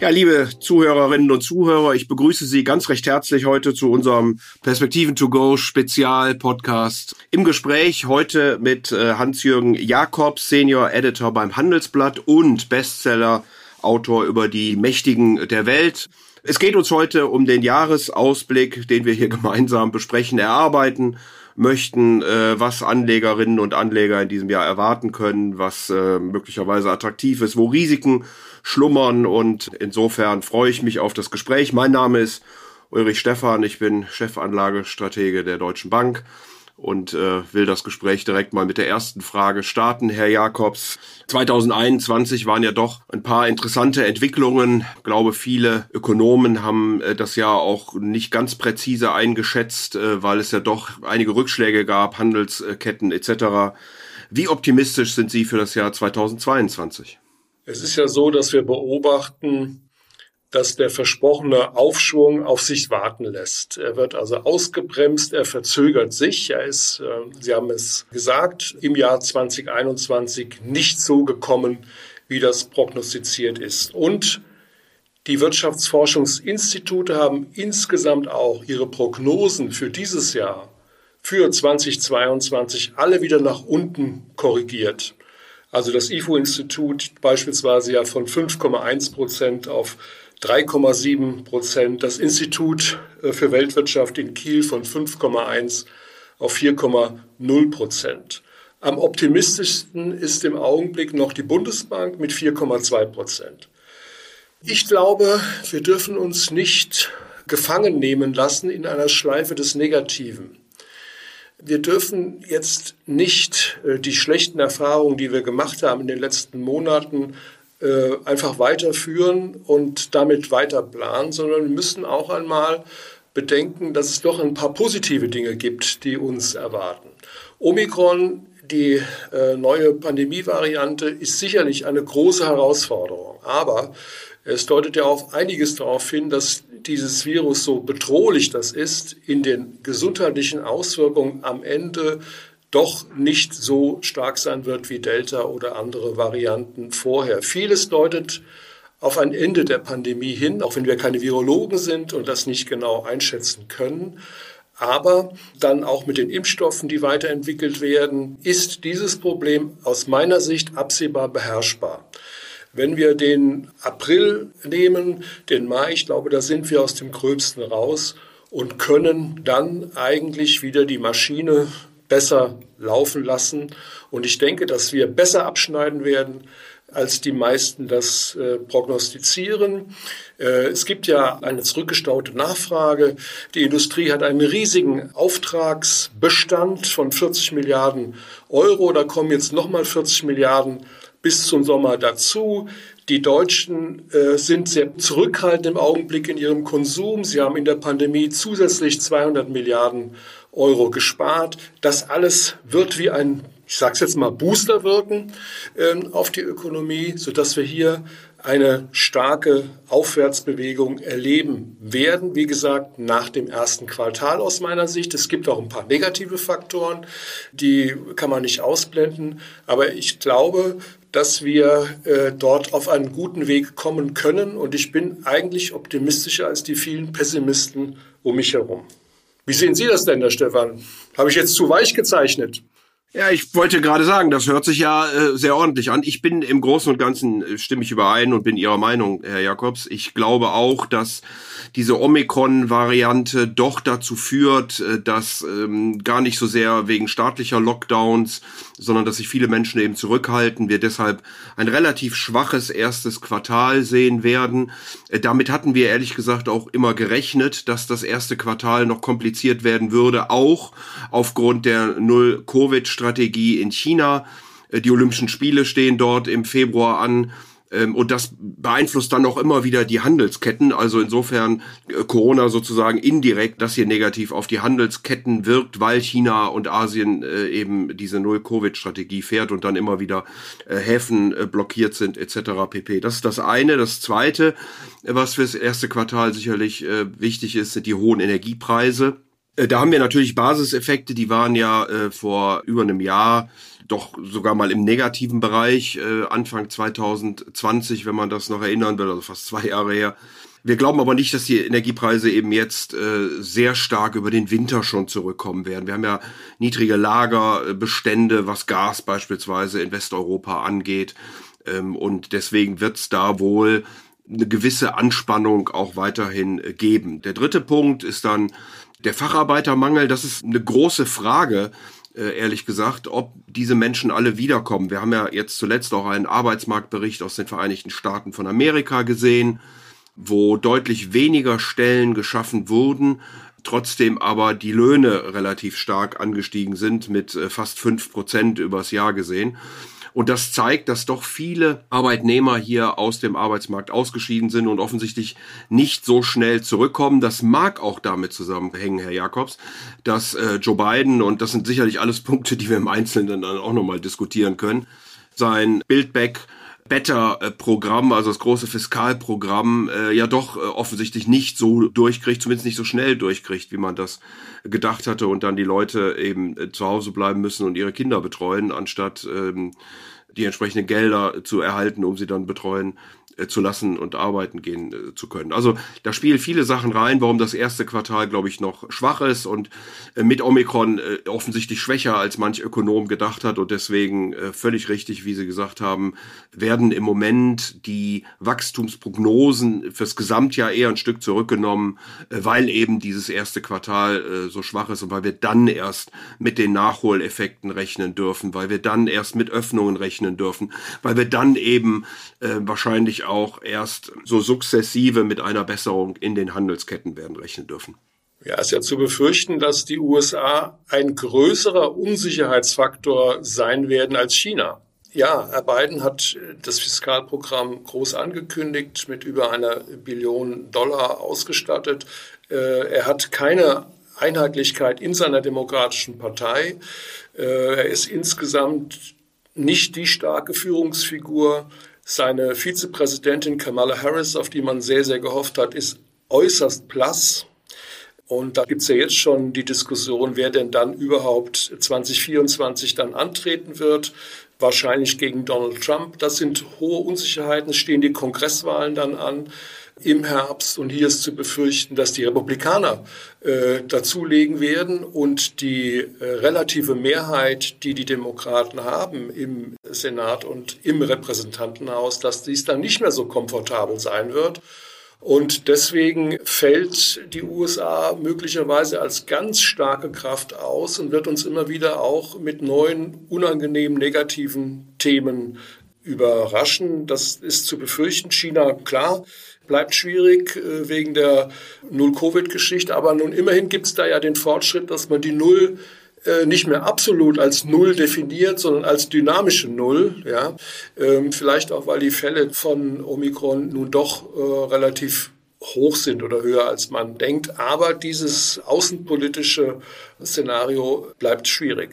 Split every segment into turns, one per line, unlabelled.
Ja, liebe Zuhörerinnen und Zuhörer, ich begrüße Sie ganz recht herzlich heute zu unserem Perspektiven to go Spezial Podcast. Im Gespräch heute mit äh, Hans-Jürgen Jakobs, Senior Editor beim Handelsblatt und Bestseller Autor über die Mächtigen der Welt. Es geht uns heute um den Jahresausblick, den wir hier gemeinsam besprechen, erarbeiten möchten, äh, was Anlegerinnen und Anleger in diesem Jahr erwarten können, was äh, möglicherweise attraktiv ist, wo Risiken schlummern und insofern freue ich mich auf das Gespräch. Mein Name ist Ulrich Stephan, ich bin Chefanlagestratege der Deutschen Bank und äh, will das Gespräch direkt mal mit der ersten Frage starten. Herr Jakobs, 2021 waren ja doch ein paar interessante Entwicklungen. Ich glaube, viele Ökonomen haben äh, das Jahr auch nicht ganz präzise eingeschätzt, äh, weil es ja doch einige Rückschläge gab, Handelsketten etc. Wie optimistisch sind Sie für das Jahr 2022?
Es ist ja so, dass wir beobachten, dass der versprochene Aufschwung auf sich warten lässt. Er wird also ausgebremst, er verzögert sich. Er ist, äh, Sie haben es gesagt, im Jahr 2021 nicht so gekommen, wie das prognostiziert ist. Und die Wirtschaftsforschungsinstitute haben insgesamt auch ihre Prognosen für dieses Jahr, für 2022, alle wieder nach unten korrigiert. Also das IFO-Institut beispielsweise ja von 5,1 Prozent auf 3,7 Prozent, das Institut äh, für Weltwirtschaft in Kiel von 5,1 auf 4,0 Prozent. Am optimistischsten ist im Augenblick noch die Bundesbank mit 4,2 Prozent. Ich glaube, wir dürfen uns nicht gefangen nehmen lassen in einer Schleife des Negativen. Wir dürfen jetzt nicht äh, die schlechten Erfahrungen, die wir gemacht haben in den letzten Monaten, äh, einfach weiterführen und damit weiter planen, sondern wir müssen auch einmal bedenken, dass es doch ein paar positive Dinge gibt, die uns erwarten. Omikron, die äh, neue Pandemievariante, ist sicherlich eine große Herausforderung. Aber es deutet ja auf einiges darauf hin, dass dieses Virus, so bedrohlich das ist, in den gesundheitlichen Auswirkungen am Ende doch nicht so stark sein wird wie Delta oder andere Varianten vorher. Vieles deutet auf ein Ende der Pandemie hin, auch wenn wir keine Virologen sind und das nicht genau einschätzen können. Aber dann auch mit den Impfstoffen, die weiterentwickelt werden, ist dieses Problem aus meiner Sicht absehbar beherrschbar. Wenn wir den April nehmen, den Mai, ich glaube, da sind wir aus dem Gröbsten raus und können dann eigentlich wieder die Maschine besser laufen lassen. Und ich denke, dass wir besser abschneiden werden, als die meisten das äh, prognostizieren. Äh, es gibt ja eine zurückgestaute Nachfrage. Die Industrie hat einen riesigen Auftragsbestand von 40 Milliarden Euro. Da kommen jetzt nochmal 40 Milliarden bis zum Sommer dazu. Die Deutschen äh, sind sehr zurückhaltend im Augenblick in ihrem Konsum. Sie haben in der Pandemie zusätzlich 200 Milliarden Euro gespart. Das alles wird wie ein, ich sage es jetzt mal, Booster wirken ähm, auf die Ökonomie, sodass wir hier eine starke Aufwärtsbewegung erleben werden. Wie gesagt, nach dem ersten Quartal aus meiner Sicht. Es gibt auch ein paar negative Faktoren, die kann man nicht ausblenden. Aber ich glaube, dass wir äh, dort auf einen guten Weg kommen können. Und ich bin eigentlich optimistischer als die vielen Pessimisten um mich herum. Wie sehen Sie das denn, Herr Stefan? Habe ich jetzt zu weich gezeichnet?
Ja, ich wollte gerade sagen, das hört sich ja äh, sehr ordentlich an. Ich bin im Großen und Ganzen äh, stimme ich überein und bin Ihrer Meinung, Herr Jakobs. Ich glaube auch, dass diese Omikron-Variante doch dazu führt, äh, dass ähm, gar nicht so sehr wegen staatlicher Lockdowns, sondern dass sich viele Menschen eben zurückhalten. Wir deshalb ein relativ schwaches erstes Quartal sehen werden. Äh, damit hatten wir ehrlich gesagt auch immer gerechnet, dass das erste Quartal noch kompliziert werden würde, auch aufgrund der Null-Covid- Strategie in China. Äh, die Olympischen Spiele stehen dort im Februar an. Ähm, und das beeinflusst dann auch immer wieder die Handelsketten. Also insofern äh, Corona sozusagen indirekt, das hier negativ auf die Handelsketten wirkt, weil China und Asien äh, eben diese Null-Covid-Strategie fährt und dann immer wieder Häfen blockiert sind etc. pp. Das ist das eine. Das zweite, was fürs erste Quartal sicherlich wichtig ist, sind die hohen Energiepreise Äh, da haben wir natürlich Basiseffekte, die waren ja äh, vor über einem Jahr doch sogar mal im negativen Bereich, äh, Anfang 2020, wenn man das noch erinnern will, also fast zwei Jahre her. Wir glauben aber nicht, dass die Energiepreise eben jetzt äh, sehr stark über den Winter schon zurückkommen werden. Wir haben ja niedrige Lagerbestände, was Gas beispielsweise in Westeuropa angeht. Ähm, und deswegen wird es da wohl eine gewisse Anspannung auch weiterhin geben. Der dritte Punkt ist dann der Facharbeitermangel. Das ist eine große Frage äh, ehrlich gesagt, ob diese Menschen alle wiederkommen. Wir haben ja jetzt zuletzt auch einen Arbeitsmarktbericht aus den Vereinigten Staaten von Amerika gesehen, wo deutlich weniger Stellen geschaffen wurden, trotzdem aber die Löhne relativ stark angestiegen sind mit äh, fast fünf Prozent übers Jahr gesehen. Und das zeigt, dass doch viele Arbeitnehmer hier aus dem Arbeitsmarkt ausgeschieden sind und offensichtlich nicht so schnell zurückkommen. Das mag auch damit zusammenhängen, Herr Jakobs, dass äh, Joe Biden, und das sind sicherlich alles Punkte, die wir im Einzelnen dann auch nochmal diskutieren können, sein Build-Back Better-Programm, also das große Fiskalprogramm, äh, ja doch äh, offensichtlich nicht so durchkriegt, zumindest nicht so schnell durchkriegt, wie man das gedacht hatte und dann die Leute eben äh, zu Hause bleiben müssen und ihre Kinder betreuen, anstatt ähm, die entsprechenden Gelder zu erhalten, um sie dann betreuen zu lassen und arbeiten gehen äh, zu können. Also da spielen viele Sachen rein, warum das erste Quartal, glaube ich, noch schwach ist und äh, mit Omikron offensichtlich schwächer als manch Ökonom gedacht hat und deswegen völlig richtig, wie Sie gesagt haben, werden im Moment die Wachstumsprognosen fürs Gesamtjahr eher ein Stück zurückgenommen, weil eben dieses erste Quartal so schwach ist und weil wir dann erst mit den Nachholeffekten rechnen dürfen, weil wir dann erst mit Öffnungen rechnen dürfen, weil wir dann eben wahrscheinlich auch erst so sukzessive mit einer Besserung in den Handelsketten werden rechnen dürfen.
Ja, ist ja zu befürchten, dass die USA ein größerer Unsicherheitsfaktor sein werden als China. Ja, Herr Biden hat das Fiskalprogramm groß angekündigt, mit über einer Billion Dollar ausgestattet. Äh, er hat keine Einheitlichkeit in seiner demokratischen Partei. Äh, er ist insgesamt nicht die starke Führungsfigur, seine Vizepräsidentin Kamala Harris, auf die man sehr, sehr gehofft hat, ist äußerst blass. Und da gibt es ja jetzt schon die Diskussion, wer denn dann überhaupt 2024 dann antreten wird. Wahrscheinlich gegen Donald Trump. Das sind hohe Unsicherheiten. Stehen die Kongresswahlen dann an im Herbst. Und hier ist zu befürchten, dass die Republikaner äh, dazulegen werden und die äh, relative Mehrheit, die die Demokraten haben im Senat und im Repräsentantenhaus, dass dies dann nicht mehr so komfortabel sein wird. Und deswegen fällt die USA möglicherweise als ganz starke Kraft aus und wird uns immer wieder auch mit neuen, unangenehmen, negativen Themen überraschen. Das ist zu befürchten. China, klar, bleibt schwierig äh, wegen der Null-Covid-Geschichte. Aber nun immerhin gibt es da ja den Fortschritt, dass man die Null äh, nicht mehr absolut als Null definiert, sondern als dynamische Null. Ja, ähm, vielleicht auch, weil die Fälle von Omikron nun doch äh, relativ hoch sind oder höher als man denkt. Aber dieses außenpolitische Szenario bleibt schwierig.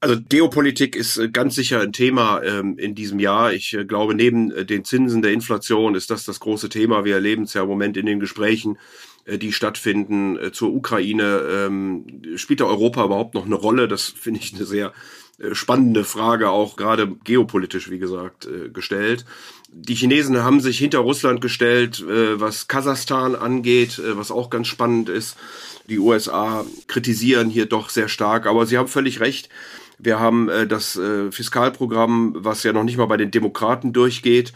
Also Geopolitik ist äh, ganz sicher ein Thema ähm, in diesem Jahr. Ich äh, glaube, neben äh, den Zinsen der Inflation ist das das große Thema. Wir erleben es ja im Moment in den Gesprächen, äh, die stattfinden äh, zur Ukraine. Ähm, spielt da Europa überhaupt noch eine Rolle? Das finde ich eine sehr äh, spannende Frage, auch gerade geopolitisch, wie gesagt, gestellt. Die Chinesen haben sich hinter Russland gestellt, was Kasachstan angeht, was auch ganz spannend ist. Die USA kritisieren hier doch sehr stark, aber sie haben völlig recht wir haben äh, das äh, Fiskalprogramm, was ja noch nicht mal bei den Demokraten durchgeht.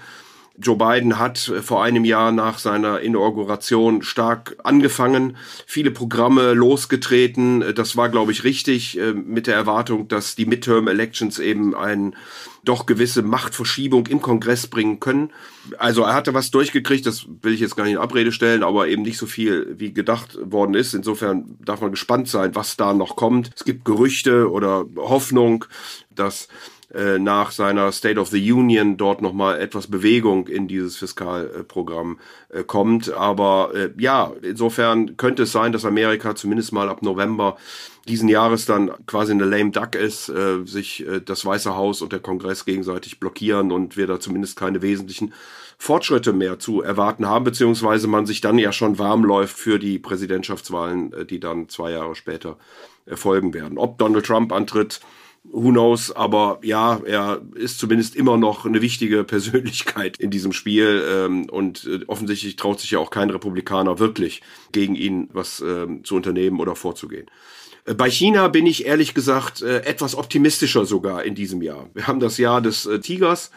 Joe Biden hat äh, vor einem Jahr nach seiner Inauguration stark angefangen, viele Programme losgetreten. Äh, das war, glaube ich, richtig äh, mit der Erwartung, dass die Midterm Elections eben ein doch gewisse Machtverschiebung im Kongress bringen können. Also er hatte was durchgekriegt, das will ich jetzt gar nicht in Abrede stellen, aber eben nicht so viel, wie gedacht worden ist. Insofern darf man gespannt sein, was da noch kommt. Es gibt Gerüchte oder Hoffnung, dass äh, nach seiner State of the Union dort nochmal etwas Bewegung in dieses Fiskalprogramm äh, kommt. Aber äh, ja, insofern könnte es sein, dass Amerika zumindest mal ab November diesen Jahres dann quasi eine lame duck ist, äh, sich äh, das Weiße Haus und der Kongress gegenseitig blockieren und wir da zumindest keine wesentlichen Fortschritte mehr zu erwarten haben, beziehungsweise man sich dann ja schon warm läuft für die Präsidentschaftswahlen, äh, die dann zwei Jahre später erfolgen werden. Ob Donald Trump antritt, who knows, aber ja, er ist zumindest immer noch eine wichtige Persönlichkeit in diesem Spiel ähm, und äh, offensichtlich traut sich ja auch kein Republikaner wirklich gegen ihn was ähm, zu unternehmen oder vorzugehen. Äh, bei China bin ich ehrlich gesagt äh, etwas optimistischer sogar in diesem Jahr. Wir haben das Jahr des äh, Tigers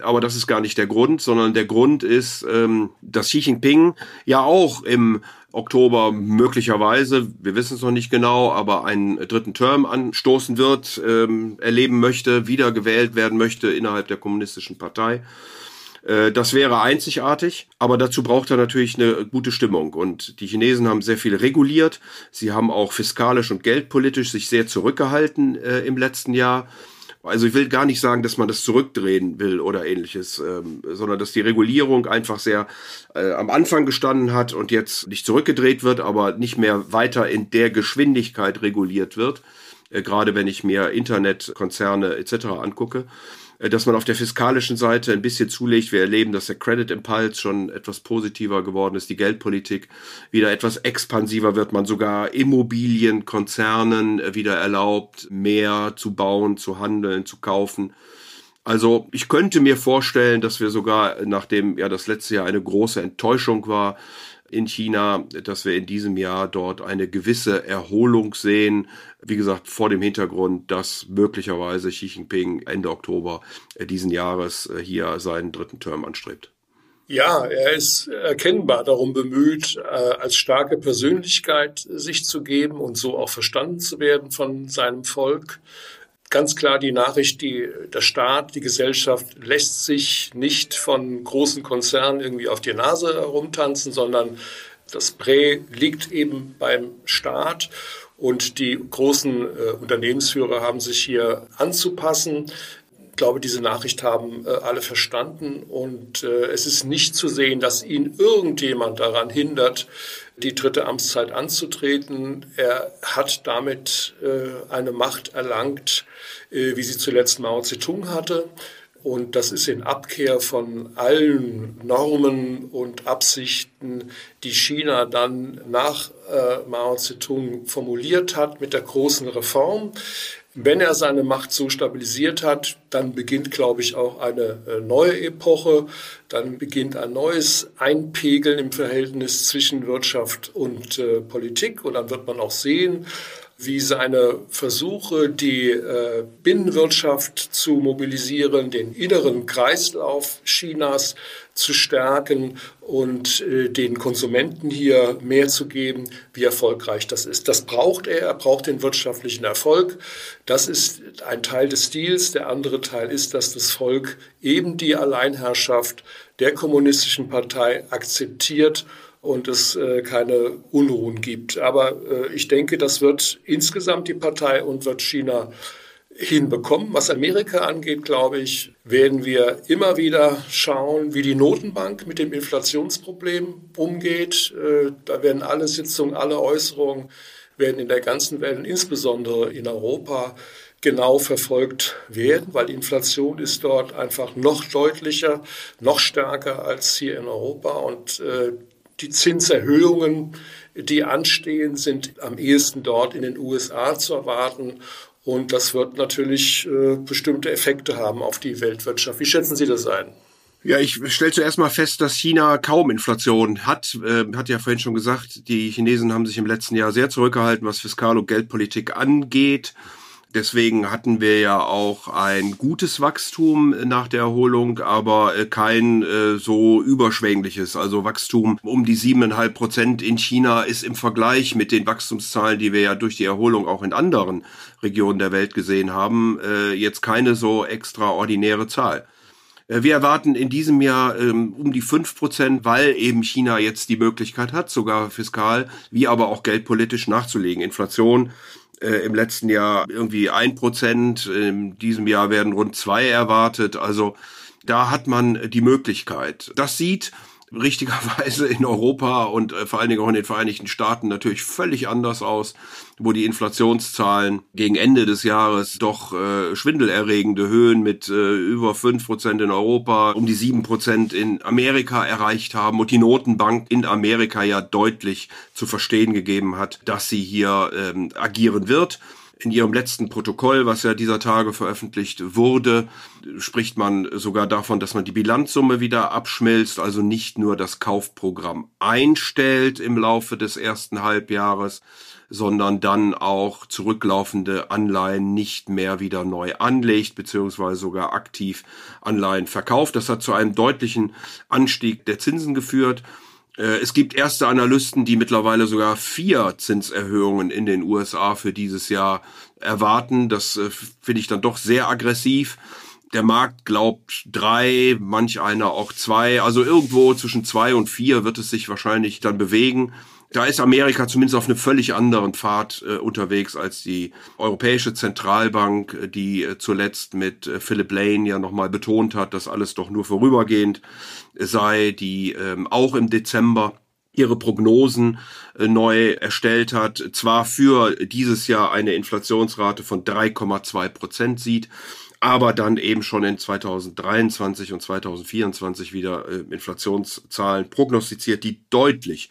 aber das ist gar nicht der Grund, sondern der Grund ist, ähm, dass Xi Jinping ja auch im Oktober möglicherweise, wir wissen es noch nicht genau, aber einen dritten Term anstoßen wird, ähm, erleben möchte, wiedergewählt werden möchte innerhalb der kommunistischen Partei. Äh, das wäre einzigartig, aber dazu braucht er natürlich eine gute Stimmung. Und die Chinesen haben sehr viel reguliert. Sie haben auch fiskalisch und geldpolitisch sich sehr zurückgehalten äh, im letzten Jahr. Also ich will gar nicht sagen, dass man das zurückdrehen will oder ähnliches, ähm, sondern dass die Regulierung einfach sehr äh, am Anfang gestanden hat und jetzt nicht zurückgedreht wird, aber nicht mehr weiter in der Geschwindigkeit reguliert wird. Äh, gerade wenn ich mir Internetkonzerne etc. angucke. Äh, dass man auf der fiskalischen Seite ein bisschen zulegt. Wir erleben, dass der Credit Impulse schon etwas positiver geworden ist, die Geldpolitik wieder etwas expansiver wird, man sogar Immobilienkonzernen äh, wieder erlaubt, mehr zu bauen, zu handeln, zu kaufen. Also ich könnte mir vorstellen, dass wir sogar, nachdem ja das letzte Jahr eine große Enttäuschung war, in China, dass wir in diesem Jahr dort eine gewisse Erholung sehen. Wie gesagt, vor dem Hintergrund, dass möglicherweise Xi Jinping Ende Oktober diesen Jahres äh, hier seinen dritten Term anstrebt.
Ja, er ist erkennbar darum bemüht, äh, als starke Persönlichkeit sich zu geben und so auch verstanden zu werden von seinem Volk ganz klar die Nachricht, die, der Staat, die Gesellschaft lässt sich nicht von großen Konzernen irgendwie auf die Nase herumtanzen, sondern das Prä liegt eben beim Staat und die großen äh, Unternehmensführer haben sich hier anzupassen. Glaube, diese Nachricht haben äh, alle verstanden und äh, es ist nicht zu sehen, dass ihn irgendjemand daran hindert, die dritte Amtszeit anzutreten. Er hat damit äh, eine Macht erlangt, äh, wie sie zuletzt Mao Zedong hatte. Und das ist in Abkehr von allen Normen und Absichten, die China dann nach äh, Mao Zedong formuliert hat mit der großen Reform. Wenn er seine Macht so stabilisiert hat, dann beginnt, glaube ich, auch eine äh, neue Epoche. Dann beginnt ein neues Einpegeln im Verhältnis zwischen Wirtschaft und äh, Politik. Und dann wird man auch sehen, wie seine Versuche, die äh, Binnenwirtschaft zu mobilisieren, den inneren Kreislauf Chinas zu stärken und äh, den Konsumenten hier mehr zu geben, wie erfolgreich das ist. Das braucht er, er braucht den wirtschaftlichen Erfolg. Das ist ein Teil des Stils. Der andere Teil ist, dass das Volk eben die Alleinherrschaft der kommunistischen Partei akzeptiert und es äh, keine Unruhen gibt. Aber äh, ich denke, das wird insgesamt die Partei und wird China hinbekommen. Was Amerika angeht, glaube ich, werden wir immer wieder schauen, wie die Notenbank mit dem Inflationsproblem umgeht. Äh, da werden alle Sitzungen, alle Äußerungen werden in der ganzen Welt, insbesondere in Europa, genau verfolgt werden, weil die Inflation ist dort einfach noch deutlicher, noch stärker als hier in Europa und äh, die Zinserhöhungen, die anstehen, sind am ehesten dort in den USA zu erwarten. Und das wird natürlich äh, bestimmte Effekte haben auf die Weltwirtschaft. Wie schätzen Sie das ein?
Ja, ich stelle zuerst mal fest, dass China kaum Inflation hat. Äh, hat ja vorhin schon gesagt, die Chinesen haben sich im letzten Jahr sehr zurückgehalten, was Fiskal- und Geldpolitik angeht. Deswegen hatten wir ja auch ein gutes Wachstum nach der Erholung, aber äh, kein äh, so überschwängliches. Also Wachstum um die siebeneinhalb Prozent in China ist im Vergleich mit den Wachstumszahlen, die wir ja durch die Erholung auch in anderen Regionen der Welt gesehen haben, äh, jetzt keine so extraordinäre Zahl. Äh, wir erwarten in diesem Jahr ähm, um die fünf Prozent, weil eben China jetzt die Möglichkeit hat, sogar fiskal wie aber auch geldpolitisch nachzulegen. Inflation Äh, Im letzten Jahr irgendwie ein Prozent, in diesem Jahr werden rund zwei erwartet. Also da hat man die Möglichkeit. Das sieht richtigerweise in Europa und äh, vor allen Dingen auch in den Vereinigten Staaten natürlich völlig anders aus, wo die Inflationszahlen gegen Ende des Jahres doch äh, schwindelerregende Höhen mit äh, über fünf Prozent in Europa, um die sieben Prozent in Amerika erreicht haben und die Notenbank in Amerika ja deutlich zu verstehen gegeben hat, dass sie hier ähm, agieren wird. In ihrem letzten Protokoll, was ja dieser Tage veröffentlicht wurde, spricht man sogar davon, dass man die Bilanzsumme wieder abschmilzt, also nicht nur das Kaufprogramm einstellt im Laufe des ersten Halbjahres, sondern dann auch zurücklaufende Anleihen nicht mehr wieder neu anlegt, beziehungsweise sogar aktiv Anleihen verkauft. Das hat zu einem deutlichen Anstieg der Zinsen geführt. Äh, es gibt erste Analysten, die mittlerweile sogar vier Zinserhöhungen in den USA für dieses Jahr erwarten. Das äh, finde ich dann doch sehr aggressiv. Der Markt glaubt drei, manch einer auch zwei. Also irgendwo zwischen zwei und vier wird es sich wahrscheinlich dann bewegen. Da ist Amerika zumindest auf einem völlig anderen Pfad äh, unterwegs als die Europäische Zentralbank, äh, die äh, zuletzt mit äh, Philip Lane ja nochmal betont hat, dass alles doch nur vorübergehend sei, die ähm, auch im Dezember ihre Prognosen äh, neu erstellt hat, zwar für dieses Jahr eine Inflationsrate von 3,2 Prozent sieht, aber dann eben schon in 2023 und 2024 wieder äh, Inflationszahlen prognostiziert, die deutlich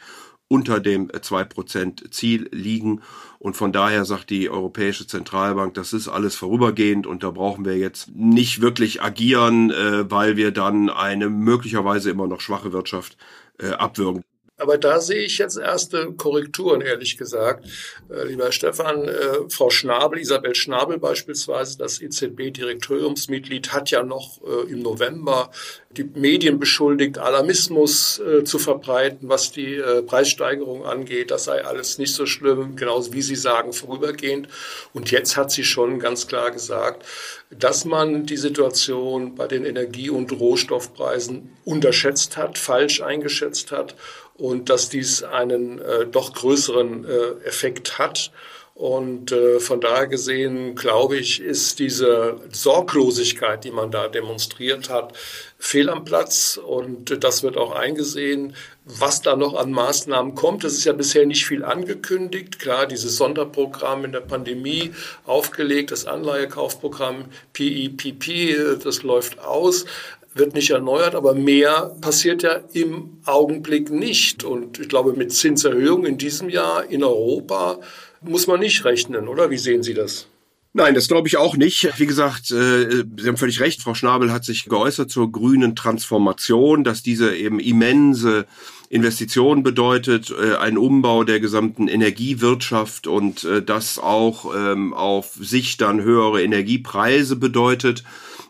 unter dem 2% Ziel liegen. Und von daher sagt die Europäische Zentralbank, das ist alles vorübergehend und da brauchen wir jetzt nicht wirklich agieren, äh, weil wir dann eine möglicherweise immer noch schwache Wirtschaft äh, abwürgen.
Aber da sehe ich jetzt erste Korrekturen, ehrlich gesagt. Äh, lieber Stefan, äh, Frau Schnabel, Isabel Schnabel beispielsweise, das EZB-Direktoriumsmitglied, hat ja noch äh, im November die Medien beschuldigt, Alarmismus äh, zu verbreiten, was die äh, Preissteigerung angeht. Das sei alles nicht so schlimm, genauso wie Sie sagen, vorübergehend. Und jetzt hat sie schon ganz klar gesagt, dass man die Situation bei den Energie- und Rohstoffpreisen unterschätzt hat, falsch eingeschätzt hat und dass dies einen äh, doch größeren äh, Effekt hat. Und äh, von daher gesehen, glaube ich, ist diese Sorglosigkeit, die man da demonstriert hat, fehl am Platz. Und das wird auch eingesehen. Was da noch an Maßnahmen kommt, das ist ja bisher nicht viel angekündigt. Klar, dieses Sonderprogramm in der Pandemie aufgelegt, das Anleihekaufprogramm PEPP, das läuft aus wird nicht erneuert, aber mehr passiert ja im Augenblick nicht. Und ich glaube, mit Zinserhöhungen in diesem Jahr in Europa muss man nicht rechnen, oder? Wie sehen Sie das?
Nein, das glaube ich auch nicht. Wie gesagt, äh, Sie haben völlig recht. Frau Schnabel hat sich geäußert zur grünen Transformation, dass diese eben immense Investition bedeutet, äh, ein Umbau der gesamten Energiewirtschaft und äh, das auch ähm, auf sich dann höhere Energiepreise bedeutet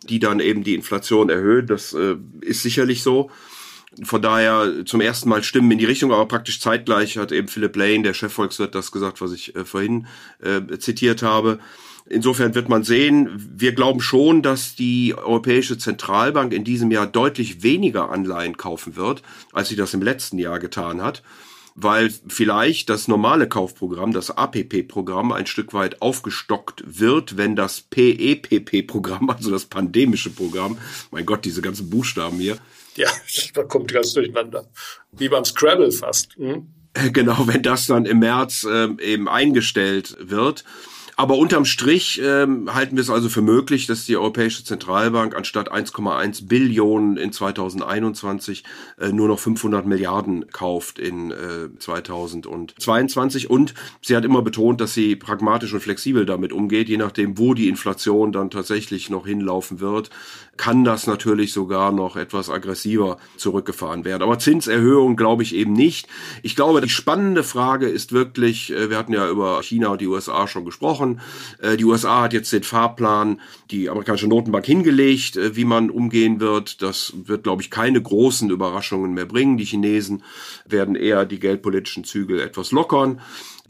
die dann eben die Inflation erhöhen. Das äh, ist sicherlich so. Von daher zum ersten Mal Stimmen in die Richtung, aber praktisch zeitgleich hat eben Philip Lane, der Chefvolkswirt, das gesagt, was ich äh, vorhin äh, zitiert habe. Insofern wird man sehen, wir glauben schon, dass die Europäische Zentralbank in diesem Jahr deutlich weniger Anleihen kaufen wird, als sie das im letzten Jahr getan hat weil vielleicht das normale Kaufprogramm, das APP-Programm, ein Stück weit aufgestockt wird, wenn das PEPP-Programm, also das pandemische Programm, mein Gott, diese ganzen Buchstaben hier.
Ja, da kommt ganz durcheinander. Wie beim Scrabble fast. Hm?
Genau, wenn das dann im März äh, eben eingestellt wird. Aber unterm Strich ähm, halten wir es also für möglich, dass die Europäische Zentralbank anstatt 1,1 Billionen in 2021 äh, nur noch 500 Milliarden kauft in äh, 2022. Und sie hat immer betont, dass sie pragmatisch und flexibel damit umgeht, je nachdem, wo die Inflation dann tatsächlich noch hinlaufen wird, kann das natürlich sogar noch etwas aggressiver zurückgefahren werden. Aber Zinserhöhung glaube ich eben nicht. Ich glaube, die spannende Frage ist wirklich, äh, wir hatten ja über China und die USA schon gesprochen. Äh, die USA hat jetzt den Fahrplan, die amerikanische Notenbank hingelegt, äh, wie man umgehen wird. Das wird, glaube ich, keine großen Überraschungen mehr bringen. Die Chinesen werden eher die geldpolitischen Zügel etwas lockern.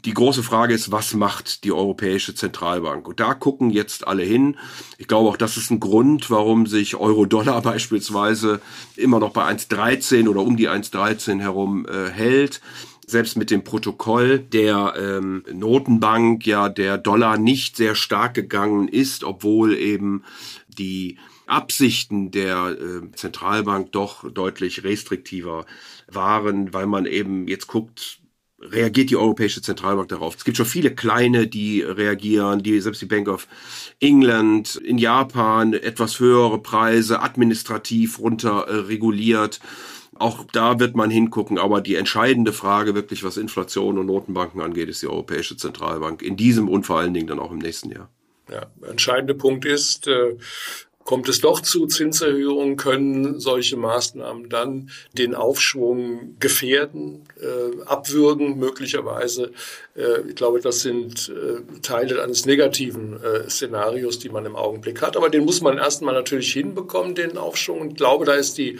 Die große Frage ist, was macht die Europäische Zentralbank? Und da gucken jetzt alle hin. Ich glaube auch, das ist ein Grund, warum sich Euro-Dollar beispielsweise immer noch bei 1,13 oder um die 1,13 herum äh, hält. selbst mit dem Protokoll der ähm, Notenbank ja der Dollar nicht sehr stark gegangen ist, obwohl eben die Absichten der äh, Zentralbank doch deutlich restriktiver waren, weil man eben jetzt guckt, reagiert die Europäische Zentralbank darauf. Es gibt schon viele kleine, die reagieren, die selbst die Bank of England in Japan etwas höhere Preise administrativ runter reguliert. Auch da wird man hingucken, aber die entscheidende Frage wirklich, was Inflation und Notenbanken angeht, ist die Europäische Zentralbank in diesem und vor allen Dingen dann auch im nächsten Jahr.
Ja, entscheidende Punkt ist, äh, Kommt es doch zu Zinserhöhungen, können solche Maßnahmen dann den Aufschwung gefährden, äh, abwürgen möglicherweise. Äh, ich glaube, das sind äh, Teile eines negativen äh, Szenarios, die man im Augenblick hat. Aber den muss man erstmal natürlich hinbekommen, den Aufschwung. Und ich glaube, da ist die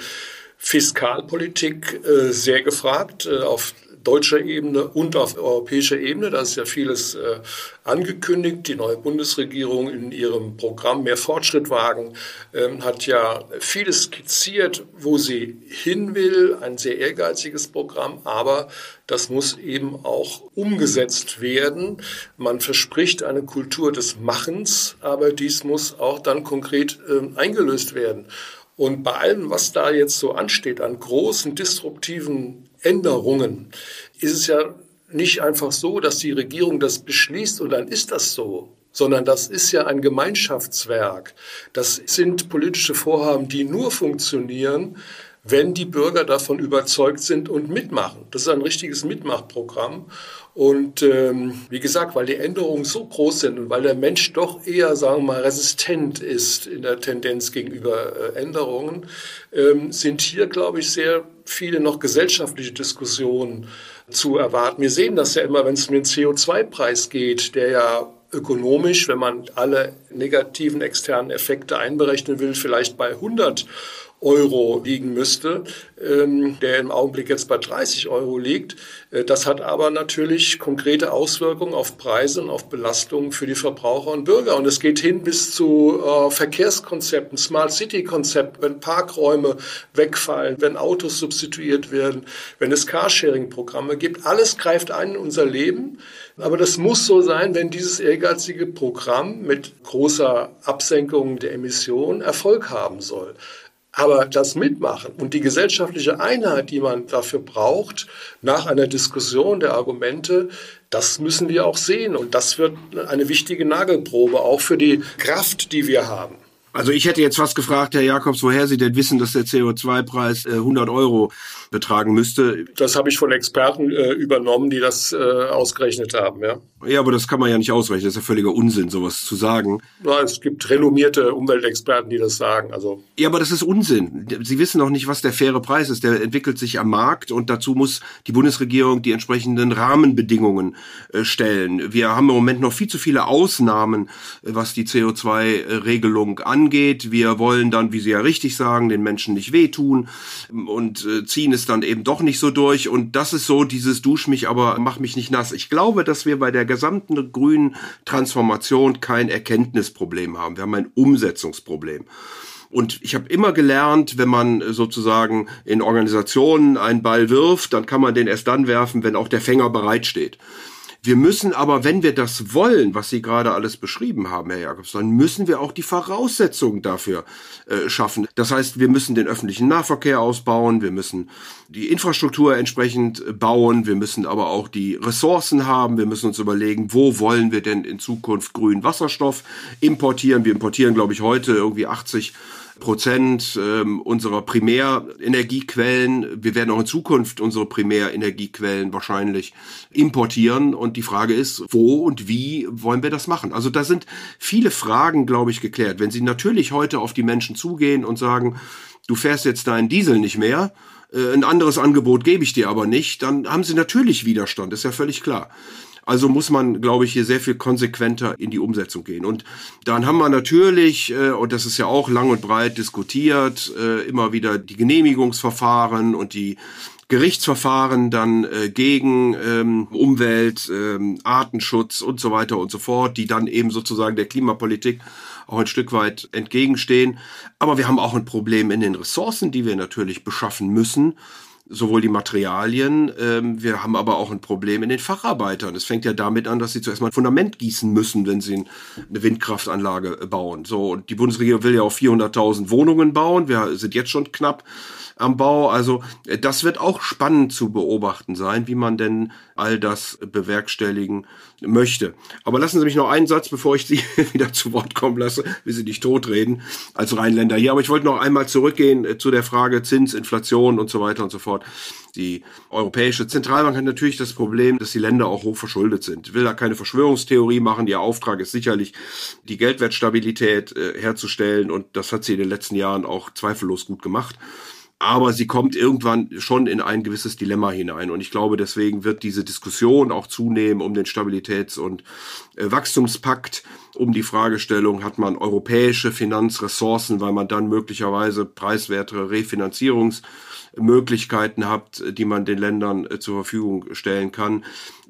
Fiskalpolitik äh, sehr gefragt. Äh, auf deutscher Ebene und auf europäischer Ebene. Da ist ja vieles äh, angekündigt. Die neue Bundesregierung in ihrem Programm Mehr Fortschritt wagen ähm, hat ja vieles skizziert, wo sie hin will. Ein sehr ehrgeiziges Programm, aber das muss eben auch umgesetzt werden. Man verspricht eine Kultur des Machens, aber dies muss auch dann konkret äh, eingelöst werden. Und bei allem, was da jetzt so ansteht an großen disruptiven Änderungen, ist es ja nicht einfach so, dass die Regierung das beschließt und dann ist das so, sondern das ist ja ein Gemeinschaftswerk. Das sind politische Vorhaben, die nur funktionieren, wenn die Bürger davon überzeugt sind und mitmachen. Das ist ein richtiges Mitmachprogramm. Und ähm, wie gesagt, weil die Änderungen so groß sind und weil der Mensch doch eher, sagen wir mal, resistent ist in der Tendenz gegenüber äh, Änderungen, ähm, sind hier, glaube ich, sehr viele noch gesellschaftliche Diskussionen zu erwarten. Wir sehen das ja immer, wenn es um den CO2-Preis geht, der ja ökonomisch, wenn man alle negativen externen Effekte einberechnen will, vielleicht bei 100 Euro liegen müsste, ähm, der im Augenblick jetzt bei 30 Euro liegt. Äh, das hat aber natürlich konkrete Auswirkungen auf Preise und auf Belastungen für die Verbraucher und Bürger. Und es geht hin bis zu äh, Verkehrskonzepten, Smart City Konzepten, wenn Parkräume wegfallen, wenn Autos substituiert werden, wenn es Carsharing-Programme gibt. Alles greift ein in unser Leben. Aber das muss so sein, wenn dieses ehrgeizige Programm mit großer Absenkung der Emissionen Erfolg haben soll. Aber das Mitmachen und die gesellschaftliche Einheit, die man dafür braucht, nach einer Diskussion der Argumente, das müssen wir auch sehen. Und das wird eine wichtige Nagelprobe auch für die Kraft, die wir haben.
Also ich hätte jetzt fast gefragt, Herr Jakobs, woher Sie denn wissen, dass der CO2-Preis äh, 100 Euro betragen müsste.
Das habe ich von Experten äh, übernommen, die das äh, ausgerechnet haben, ja.
Ja, aber das kann man ja nicht ausrechnen. Das ist ja völliger Unsinn, sowas zu sagen.
Ja, es gibt renommierte Umweltexperten, die das sagen. Also
ja, aber das ist Unsinn. Sie wissen noch nicht, was der faire Preis ist. Der entwickelt sich am Markt und dazu muss die Bundesregierung die entsprechenden Rahmenbedingungen äh, stellen. Wir haben im Moment noch viel zu viele Ausnahmen, äh, was die CO2-Regelung angeht. Wir wollen dann, wie Sie ja richtig sagen, den Menschen nicht wehtun und äh, ziehen es dann eben doch nicht so durch. Und das ist so dieses Dusch mich, aber mach mich nicht nass. Ich glaube, dass wir bei der gesamten grünen Transformation kein Erkenntnisproblem haben. Wir haben ein Umsetzungsproblem. Und ich habe immer gelernt, wenn man sozusagen in Organisationen einen Ball wirft, dann kann man den erst dann werfen, wenn auch der Fänger bereitsteht. Wir müssen aber, wenn wir das wollen, was Sie gerade alles beschrieben haben, Herr Jakobs, dann müssen wir auch die Voraussetzungen dafür äh, schaffen. Das heißt, wir müssen den öffentlichen Nahverkehr ausbauen, wir müssen die Infrastruktur entsprechend äh, bauen, wir müssen aber auch die Ressourcen haben, wir müssen uns überlegen, wo wollen wir denn in Zukunft grünen Wasserstoff importieren. Wir importieren, glaube ich, heute irgendwie 80 Prozent ähm, unserer Primärenergiequellen. Wir werden auch in Zukunft unsere Primärenergiequellen wahrscheinlich importieren. Und die Frage ist, wo und wie wollen wir das machen? Also da sind viele Fragen, glaube ich, geklärt. Wenn Sie natürlich heute auf die Menschen zugehen und sagen, du fährst jetzt deinen Diesel nicht mehr, äh, ein anderes Angebot gebe ich dir aber nicht, dann haben Sie natürlich Widerstand, ist ja völlig klar. Also muss man, glaube ich, hier sehr viel konsequenter in die Umsetzung gehen. Und dann haben wir natürlich, äh, und das ist ja auch lang und breit diskutiert, äh, immer wieder die Genehmigungsverfahren und die Gerichtsverfahren dann äh, gegen ähm, Umwelt, ähm, Artenschutz und so weiter und so fort, die dann eben sozusagen der Klimapolitik auch ein Stück weit entgegenstehen. Aber wir haben auch ein Problem in den Ressourcen, die wir natürlich beschaffen müssen. Sowohl die Materialien, ähm, wir haben aber auch ein Problem in den Facharbeitern. Es fängt ja damit an, dass sie zuerst mal ein Fundament gießen müssen, wenn sie eine Windkraftanlage bauen. So und die Bundesregierung will ja auch 400.000 Wohnungen bauen. Wir sind jetzt schon knapp am Bau. Also äh, das wird auch spannend zu beobachten sein, wie man denn all das bewerkstelligen möchte. Aber lassen Sie mich noch einen Satz, bevor ich Sie wieder zu Wort kommen lasse, will Sie nicht totreden als Rheinländer hier. Aber ich wollte noch einmal zurückgehen äh, zu der Frage Zins, Inflation und so weiter und so fort. Die Europäische Zentralbank hat natürlich das Problem, dass die Länder auch hoch verschuldet sind. Ich will da keine Verschwörungstheorie machen. Ihr Auftrag ist sicherlich, die Geldwertstabilität äh, herzustellen. Und das hat sie in den letzten Jahren auch zweifellos gut gemacht aber sie kommt irgendwann schon in ein gewisses Dilemma hinein. Und ich glaube, deswegen wird diese Diskussion auch zunehmen um den Stabilitäts- und äh, Wachstumspakt, um die Fragestellung, hat man europäische Finanzressourcen, weil man dann möglicherweise preiswertere Refinanzierungsmöglichkeiten hat, die man den Ländern äh, zur Verfügung stellen kann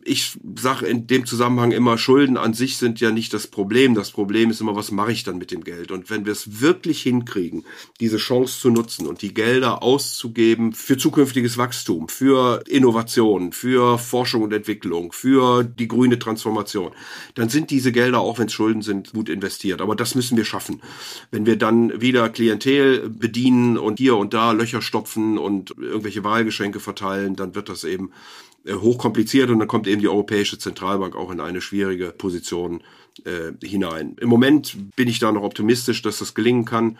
ich sage in dem Zusammenhang immer, Schulden an sich sind ja nicht das Problem. Das Problem ist immer, was mache ich dann mit dem Geld? Und wenn wir es wirklich hinkriegen, diese Chance zu nutzen und die Gelder auszugeben für zukünftiges Wachstum, für Innovation, für Forschung und Entwicklung, für die grüne Transformation, dann sind diese Gelder, auch wenn es Schulden sind, gut investiert. Aber das müssen wir schaffen. Wenn wir dann wieder Klientel bedienen und hier und da Löcher stopfen und irgendwelche Wahlgeschenke verteilen, dann wird das eben hochkompliziert und dann kommt eben die Europäische Zentralbank auch in eine schwierige Position äh, hinein. Im Moment bin ich da noch optimistisch, dass das gelingen kann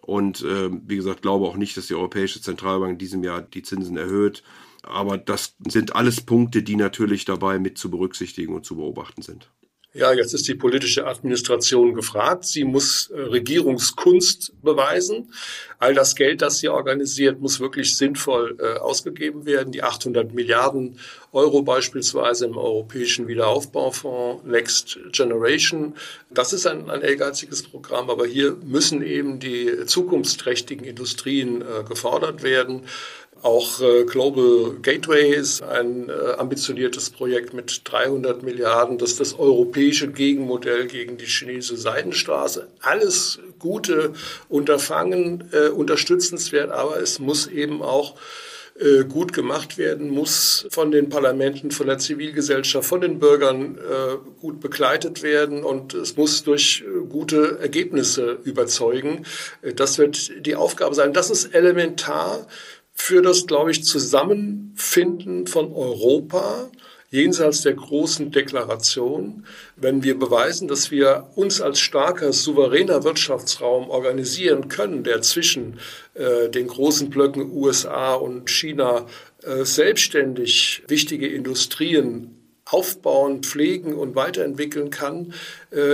und äh, wie gesagt glaube auch nicht, dass die Europäische Zentralbank in diesem Jahr die Zinsen erhöht. Aber das sind alles Punkte, die natürlich dabei mit zu berücksichtigen und zu beobachten sind.
Ja, jetzt ist die politische Administration gefragt. Sie muss äh, Regierungskunst beweisen. All das Geld, das sie organisiert, muss wirklich sinnvoll äh, ausgegeben werden. Die 800 Milliarden Euro beispielsweise im Europäischen Wiederaufbaufonds Next Generation. Das ist ein, ein ehrgeiziges Programm, aber hier müssen eben die zukunftsträchtigen Industrien äh, gefordert werden. Auch äh, Global Gateway ist ein äh, ambitioniertes Projekt mit 300 Milliarden. Das ist das europäische Gegenmodell gegen die chinesische Seidenstraße. Alles gute Unterfangen, äh, unterstützenswert, aber es muss eben auch äh, gut gemacht werden, muss von den Parlamenten, von der Zivilgesellschaft, von den Bürgern äh, gut begleitet werden und es muss durch gute Ergebnisse überzeugen. Das wird die Aufgabe sein. Das ist elementar für das, glaube ich, Zusammenfinden von Europa jenseits der großen Deklaration, wenn wir beweisen, dass wir uns als starker, souveräner Wirtschaftsraum organisieren können, der zwischen äh, den großen Blöcken USA und China äh, selbstständig wichtige Industrien aufbauen, pflegen und weiterentwickeln kann,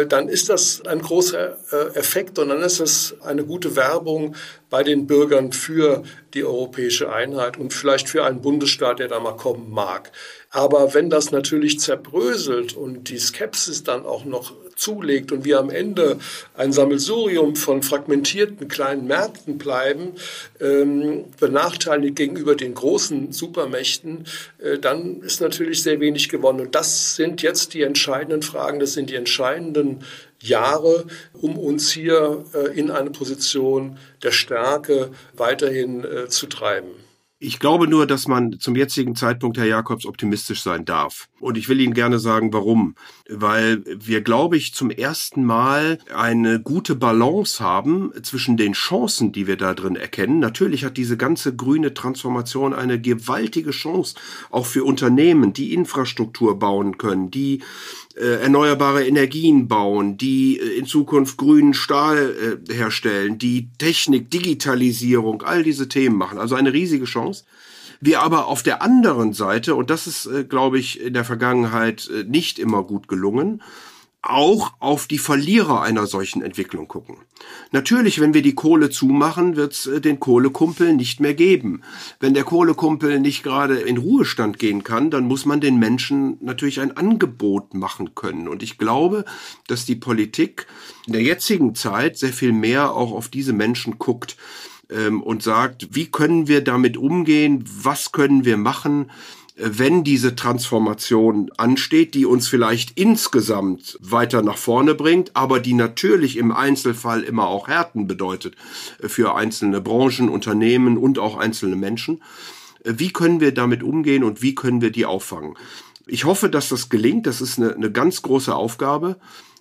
dann ist das ein großer äh, Effekt und dann ist es eine gute Werbung bei den Bürgern für die europäische Einheit und vielleicht für einen Bundesstaat, der da mal kommen mag. Aber wenn das natürlich zerbröselt und die Skepsis dann auch noch zulegt und wir am Ende ein Sammelsurium von fragmentierten kleinen Märkten bleiben, ähm, benachteiligt gegenüber den großen Supermächten, äh, dann ist natürlich sehr wenig gewonnen. Und das sind jetzt die entscheidenden Fragen, das sind die entscheidenden Jahre, um uns hier äh, in eine Position der Stärke weiterhin äh, zu treiben.
Ich glaube nur, dass man zum jetzigen Zeitpunkt, Herr Jakobs, optimistisch sein darf. Und ich will Ihnen gerne sagen, warum. Weil wir, glaube ich, zum ersten Mal eine gute Balance haben zwischen den Chancen, die wir da drin erkennen. Natürlich hat diese ganze grüne Transformation eine gewaltige Chance, auch für Unternehmen, die Infrastruktur bauen können, die äh, erneuerbare Energien bauen, die äh, in Zukunft grünen Stahl äh, herstellen, die Technik, Digitalisierung, all diese Themen machen. Also eine riesige Chance. Wir aber auf der anderen Seite, und das ist, glaube ich, in der Vergangenheit nicht immer gut gelungen, auch auf die Verlierer einer solchen Entwicklung gucken. Natürlich, wenn wir die Kohle zumachen, wird es äh, den Kohlekumpel nicht mehr geben. Wenn der Kohlekumpel nicht gerade in Ruhestand gehen kann, dann muss man den Menschen natürlich ein Angebot machen können. Und ich glaube, dass die Politik in der jetzigen Zeit sehr viel mehr auch auf diese Menschen guckt ähm, und sagt, wie können wir damit umgehen, was können wir machen, wenn diese Transformation ansteht, die uns vielleicht insgesamt weiter nach vorne bringt, aber die natürlich im Einzelfall immer auch Härten bedeutet für einzelne Branchen, Unternehmen und auch einzelne Menschen Wie können wir damit umgehen und wie können wir die auffangen? Ich hoffe, dass das gelingt. Das ist eine, eine ganz große Aufgabe,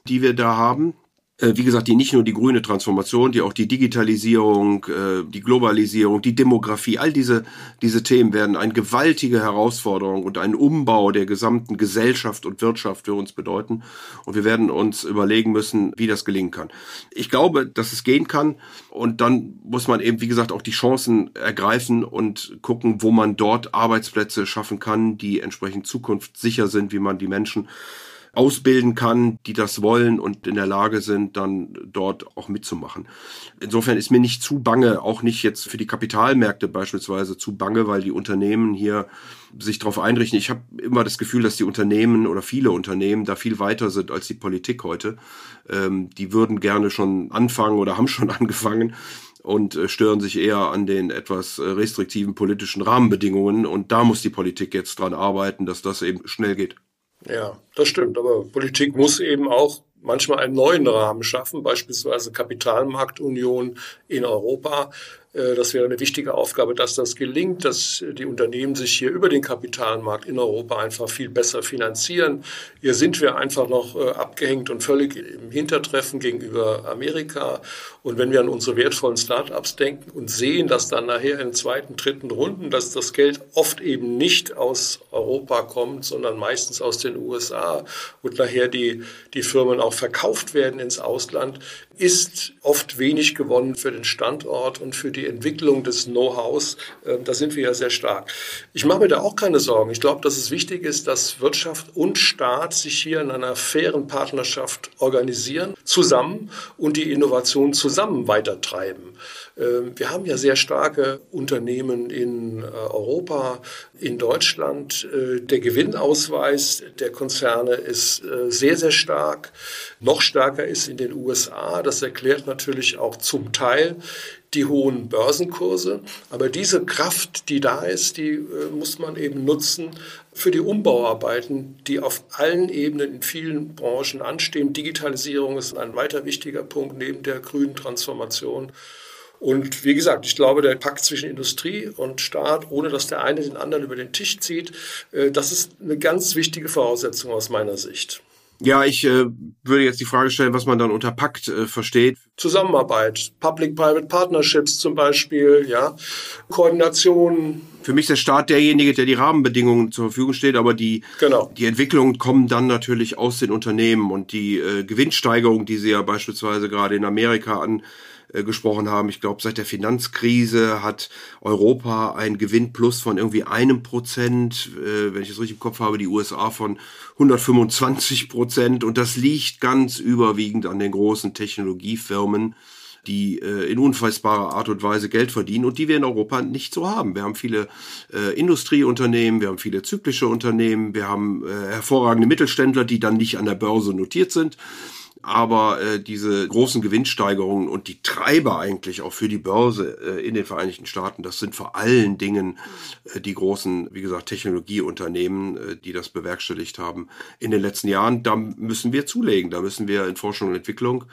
die wir da haben. Äh, wie gesagt, die nicht nur die grüne Transformation, die auch die Digitalisierung, äh, die Globalisierung, die Demografie, all diese, diese Themen werden eine gewaltige Herausforderung und einen Umbau der gesamten Gesellschaft und Wirtschaft für uns bedeuten. Und wir werden uns überlegen müssen, wie das gelingen kann. Ich glaube, dass es gehen kann. Und dann muss man eben, wie gesagt, auch die Chancen ergreifen und gucken, wo man dort Arbeitsplätze schaffen kann, die entsprechend zukunftssicher sind, wie man die Menschen ausbilden kann, die das wollen und in der Lage sind, dann dort auch mitzumachen. Insofern ist mir nicht zu bange, auch nicht jetzt für die Kapitalmärkte beispielsweise zu bange, weil die Unternehmen hier sich darauf einrichten. Ich habe immer das Gefühl, dass die Unternehmen oder viele Unternehmen da viel weiter sind als die Politik heute. Ähm, die würden gerne schon anfangen oder haben schon angefangen und äh, stören sich eher an den etwas äh, restriktiven politischen Rahmenbedingungen. Und da muss die Politik jetzt dran arbeiten, dass das eben schnell geht.
Ja, das stimmt. Aber Politik muss eben auch manchmal einen neuen Rahmen schaffen, beispielsweise Kapitalmarktunion in Europa. Äh, das wäre eine wichtige Aufgabe, dass das gelingt, dass die Unternehmen sich hier über den Kapitalmarkt in Europa einfach viel besser finanzieren. Hier sind wir einfach noch äh, abgehängt und völlig im Hintertreffen gegenüber Amerika. Und wenn wir an unsere wertvollen Start-ups denken und sehen, dass dann nachher in zweiten, dritten Runden, dass das Geld oft eben nicht aus Europa kommt, sondern meistens aus den USA und nachher die, die Firmen auch verkauft werden ins Ausland, ist oft wenig gewonnen für den Standort und für die Entwicklung des Know-hows. Ähm, da sind wir ja sehr stark. Ich mache mir da auch keine Sorgen. Ich glaube, dass es wichtig ist, dass Wirtschaft und Staat sich hier in einer fairen Partnerschaft organisieren, zusammen und die Innovation zusammen weitertreiben. Ähm, wir haben ja sehr starke Unternehmen in äh, Europa, in Deutschland. Äh, der Gewinnausweis der Konzerne ist äh, sehr, sehr stark. Noch stärker ist in den USA. Das erklärt natürlich auch zum Teil die hohen Börsenkurse. Aber diese Kraft, die da ist, die muss man eben nutzen für die Umbauarbeiten, die auf allen Ebenen in vielen Branchen anstehen. Digitalisierung ist ein weiter wichtiger Punkt neben der grünen Transformation. Und wie gesagt, ich glaube, der Pakt zwischen Industrie und Staat, ohne dass der eine den anderen über den Tisch zieht, äh, das ist eine ganz wichtige Voraussetzung aus meiner Sicht.
Ja, ich äh, würde jetzt die Frage stellen, was man dann unter Pakt äh, versteht.
Zusammenarbeit, Public-Private Partnerships zum Beispiel, ja, Koordination.
Für mich ist der Staat derjenige, der die Rahmenbedingungen zur Verfügung steht, aber die, genau. die Entwicklungen kommen dann natürlich aus den Unternehmen und die äh, Gewinnsteigerung, die Sie ja beispielsweise gerade in Amerika an äh, gesprochen haben. Ich glaube, seit der Finanzkrise hat Europa ein Gewinnplus von irgendwie einem Prozent, äh, wenn ich es richtig im Kopf habe, die USA von 125 Prozent. Und das liegt ganz überwiegend an den großen Technologiefirmen, die äh, in unfassbarer Art und Weise Geld verdienen und die wir in Europa nicht so haben. Wir haben viele äh, Industrieunternehmen, wir haben viele zyklische Unternehmen, wir haben äh, hervorragende Mittelständler, die dann nicht an der Börse notiert sind aber äh, diese großen Gewinnsteigerungen und die Treiber eigentlich auch für die Börse äh, in den Vereinigten Staaten, das sind vor allen Dingen äh, die großen, wie gesagt, Technologieunternehmen, äh, die das bewerkstelligt haben in den letzten Jahren. Da müssen wir zulegen, da müssen wir in Forschung und Entwicklung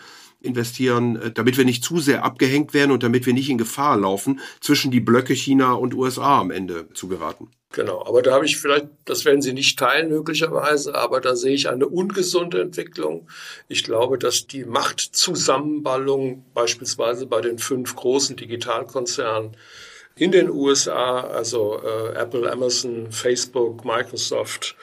investieren, äh, damit wir nicht zu sehr abgehängt werden und damit wir nicht in Gefahr laufen, zwischen die Blöcke China und USA am Ende zu geraten.
Genau, aber da habe ich vielleicht, das werden Sie nicht teilen möglicherweise, aber da sehe ich eine ungesunde Entwicklung. Ich glaube, dass die Machtzusammenballung beispielsweise bei den fünf großen Digitalkonzernen in den USA, also äh, Apple, Amazon, Facebook, Microsoft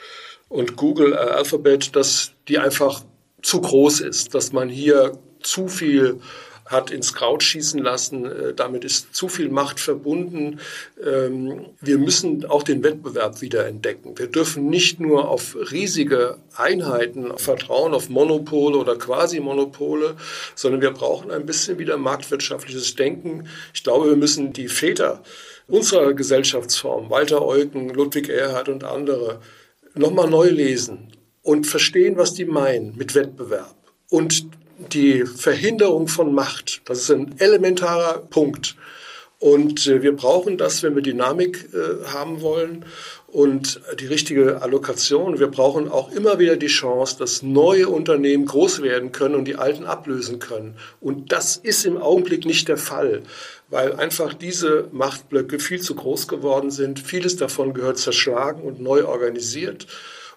und Google, äh, Alphabet, dass die einfach zu groß ist, dass man hier zu viel hat ins Kraut schießen lassen. Äh, damit ist zu viel Macht verbunden. Ähm, wir müssen auch den Wettbewerb wieder entdecken. Wir dürfen nicht nur auf riesige Einheiten vertrauen, auf Monopole oder Quasi-Monopole, sondern wir brauchen ein bisschen wieder marktwirtschaftliches Denken. Ich glaube, wir müssen die Väter unserer Gesellschaftsform, Walter Eucken, Ludwig Erhard und andere, nochmal neu lesen und verstehen, was die meinen mit Wettbewerb. Und die Verhinderung von Macht. Das ist ein elementarer Punkt. Und äh, wir brauchen das, wenn wir Dynamik äh, haben wollen. und die richtige Allokation. Wir brauchen auch immer wieder die Chance, dass neue Unternehmen groß werden können und die alten ablösen können. Und das ist im Augenblick nicht der Fall, weil einfach diese Machtblöcke viel zu groß geworden sind. Vieles davon gehört zerschlagen und neu organisiert.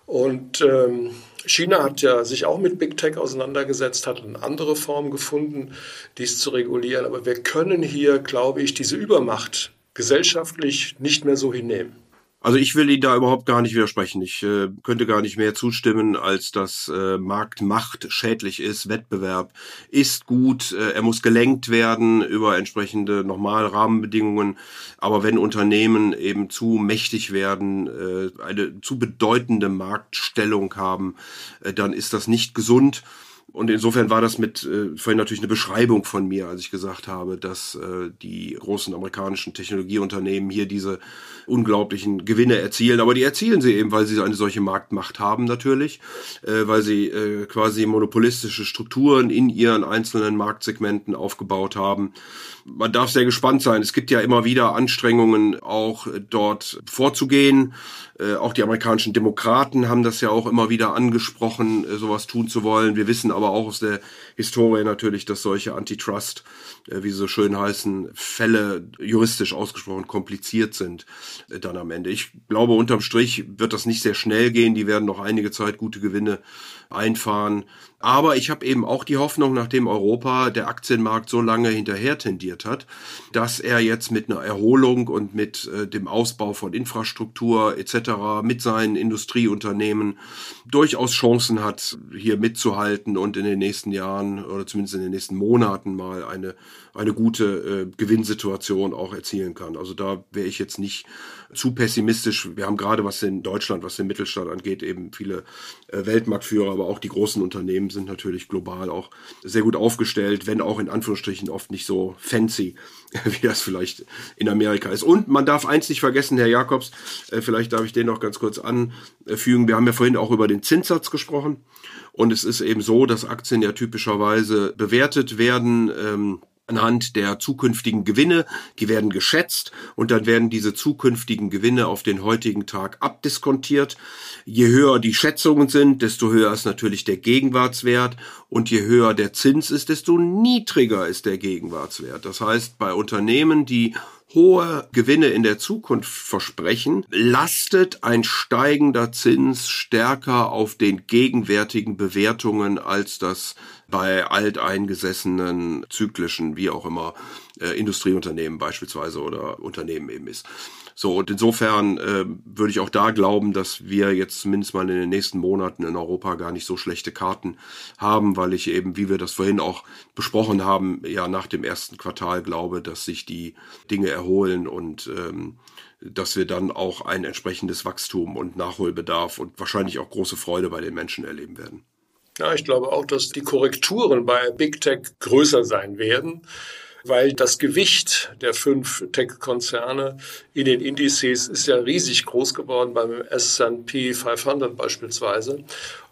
Und ähm, China hat ja sich auch mit Big Tech auseinandergesetzt, hat eine andere Form gefunden, dies zu regulieren. Aber wir können hier, glaube ich, diese Übermacht gesellschaftlich nicht mehr so hinnehmen.
Also ich will Ihnen da überhaupt gar nicht widersprechen. Ich äh, könnte gar nicht mehr zustimmen, als dass äh, Marktmacht schädlich ist. Wettbewerb ist gut. Äh, er muss gelenkt werden über entsprechende normale Rahmenbedingungen. Aber wenn Unternehmen eben zu mächtig werden, äh, eine zu bedeutende Marktstellung haben, äh, dann ist das nicht gesund. Und insofern war das mit äh, vorhin natürlich eine Beschreibung von mir, als ich gesagt habe, dass äh, die großen amerikanischen Technologieunternehmen hier diese unglaublichen Gewinne erzielen. Aber die erzielen sie eben, weil sie eine solche Marktmacht haben natürlich, äh, weil sie äh, quasi monopolistische Strukturen in ihren einzelnen Marktsegmenten aufgebaut haben. Man darf sehr gespannt sein. Es gibt ja immer wieder Anstrengungen, auch dort vorzugehen. Äh, auch die amerikanischen Demokraten haben das ja auch immer wieder angesprochen, äh, sowas tun zu wollen. Wir wissen aber auch aus der Historie natürlich, dass solche Antitrust, äh, wie sie so schön heißen, Fälle juristisch ausgesprochen kompliziert sind äh, dann am Ende. Ich glaube, unterm Strich wird das nicht sehr schnell gehen. Die werden noch einige Zeit gute Gewinne einfahren. Aber ich habe eben auch die Hoffnung, nachdem Europa der Aktienmarkt so lange hinterher tendiert hat, dass er jetzt mit einer Erholung und mit äh, dem Ausbau von Infrastruktur etc., mit seinen Industrieunternehmen durchaus Chancen hat, hier mitzuhalten und in den nächsten Jahren oder zumindest in den nächsten Monaten mal eine, eine gute äh, Gewinnsituation auch erzielen kann. Also da wäre ich jetzt nicht zu pessimistisch. Wir haben gerade was in Deutschland, was den Mittelstand angeht, eben viele äh, Weltmarktführer, aber auch die großen Unternehmen sind natürlich global auch sehr gut aufgestellt, wenn auch in Anführungsstrichen oft nicht so fancy, wie das vielleicht in Amerika ist. Und man darf eins nicht vergessen, Herr Jakobs, äh, vielleicht darf ich den noch ganz kurz anfügen. Wir haben ja vorhin auch über den Zinssatz gesprochen. Und es ist eben so, dass Aktien ja typischerweise bewertet werden. Ähm, anhand der zukünftigen Gewinne, die werden geschätzt und dann werden diese zukünftigen Gewinne auf den heutigen Tag abdiskontiert. Je höher die Schätzungen sind, desto höher ist natürlich der Gegenwartswert und je höher der Zins ist, desto niedriger ist der Gegenwartswert. Das heißt, bei Unternehmen, die hohe Gewinne in der Zukunft versprechen, lastet ein steigender Zins stärker auf den gegenwärtigen Bewertungen, als das bei alteingesessenen, zyklischen, wie auch immer, äh, Industrieunternehmen beispielsweise oder Unternehmen eben ist. So, und insofern äh, würde ich auch da glauben, dass wir jetzt zumindest mal in den nächsten Monaten in Europa gar nicht so schlechte Karten haben, weil ich eben, wie wir das vorhin auch besprochen haben, ja nach dem ersten Quartal glaube, dass sich die Dinge erholen und ähm, dass wir dann auch ein entsprechendes Wachstum und Nachholbedarf und wahrscheinlich auch große Freude bei den Menschen erleben werden.
Ja, ich glaube auch, dass die Korrekturen bei Big Tech größer sein werden weil das Gewicht der fünf Tech-Konzerne in den Indizes ist ja riesig groß geworden beim S&P 500 beispielsweise.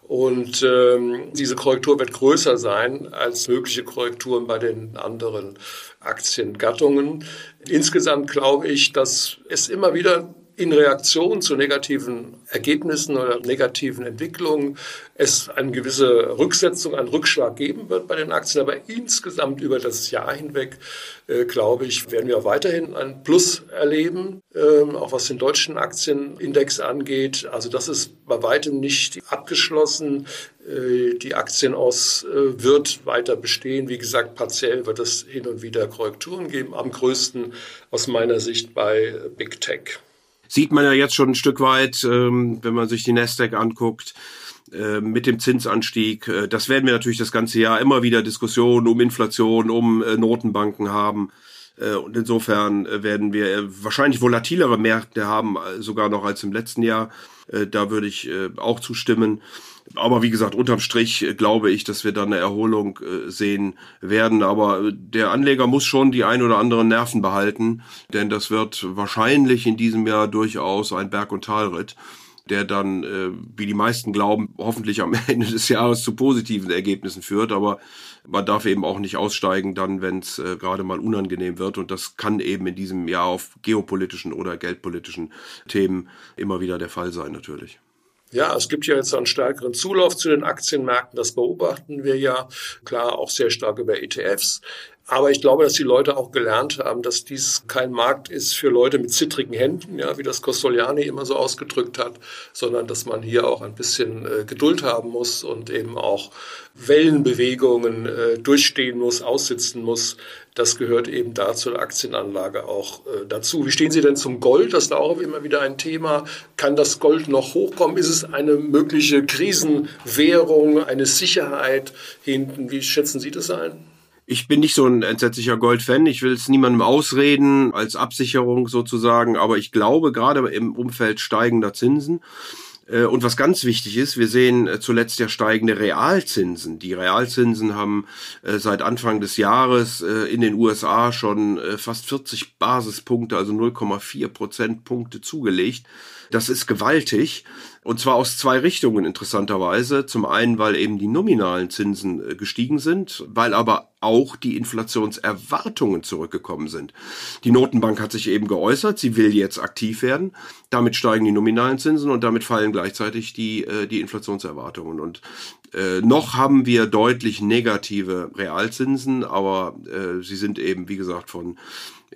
Und ähm, diese Korrektur wird größer sein als mögliche Korrekturen bei den anderen Aktiengattungen. Insgesamt glaube ich, dass es immer wieder in Reaktion zu negativen Ergebnissen oder negativen Entwicklungen es eine gewisse Rücksetzung, einen Rückschlag geben wird bei den Aktien. Aber insgesamt über das Jahr hinweg, äh, glaube ich, werden wir weiterhin ein Plus erleben, äh, auch was den deutschen Aktienindex angeht. Also das ist bei weitem nicht abgeschlossen. Äh, die Aktien aus äh, wird weiter bestehen. Wie gesagt, partiell wird es hin und wieder Korrekturen geben. Am größten aus meiner Sicht bei Big Tech
sieht man ja jetzt schon ein Stück weit, ähm, wenn man sich die Nasdaq anguckt äh, mit dem Zinsanstieg. Äh, das werden wir natürlich das ganze Jahr immer wieder Diskussionen um Inflation, um äh, Notenbanken haben. Und insofern werden wir wahrscheinlich volatilere Märkte haben, sogar noch als im letzten Jahr. Da würde ich auch zustimmen. Aber wie gesagt, unterm Strich äh, glaube ich, dass wir da eine Erholung äh, sehen werden. Aber äh, der Anleger muss schon die ein oder anderen Nerven behalten, denn das wird wahrscheinlich in diesem Jahr durchaus ein Berg- und Talritt. der dann, wie die meisten glauben, hoffentlich am Ende des Jahres zu positiven Ergebnissen führt. Aber man darf eben auch nicht aussteigen, dann, wenn es gerade mal unangenehm wird. Und das kann eben in diesem Jahr auf geopolitischen oder geldpolitischen Themen immer wieder der Fall sein, natürlich.
Ja, es gibt ja jetzt einen stärkeren Zulauf zu den Aktienmärkten. Das beobachten wir ja klar auch sehr stark über ETFs. Aber ich glaube, dass die Leute auch gelernt haben, dass dies kein Markt ist für Leute mit zittrigen Händen, ja, wie das Costoliani immer so ausgedrückt hat, sondern dass man hier auch ein bisschen äh, Geduld haben muss und eben auch Wellenbewegungen äh, durchstehen muss, aussitzen muss. Das gehört eben da zur Aktienanlage auch äh, dazu. Wie stehen Sie denn zum Gold? Das ist da auch immer wieder ein Thema. Kann das Gold noch hochkommen? Ist es eine mögliche Krisenwährung, eine Sicherheit hinten? Wie schätzen Sie das ein?
Ich bin nicht so ein entsetzlicher Gold-Fan. Ich will es niemandem ausreden als Absicherung sozusagen, aber ich glaube gerade im Umfeld steigender Zinsen äh, und was ganz wichtig ist, wir sehen äh, zuletzt ja steigende Realzinsen. Die Realzinsen haben äh, seit Anfang des Jahres in den USA schon fast 40 Basispunkte, also 0,4 Prozentpunkte zugelegt. Das ist gewaltig. Und zwar aus zwei Richtungen interessanterweise. Zum einen, weil eben die nominalen Zinsen äh, gestiegen sind, weil aber auch die Inflationserwartungen zurückgekommen sind. Die Notenbank hat sich eben geäußert, sie will jetzt aktiv werden. Damit steigen die nominalen Zinsen und damit fallen gleichzeitig die, äh, die Inflationserwartungen. Und äh, noch haben wir deutlich negative Realzinsen, aber äh, sie sind eben, wie gesagt, von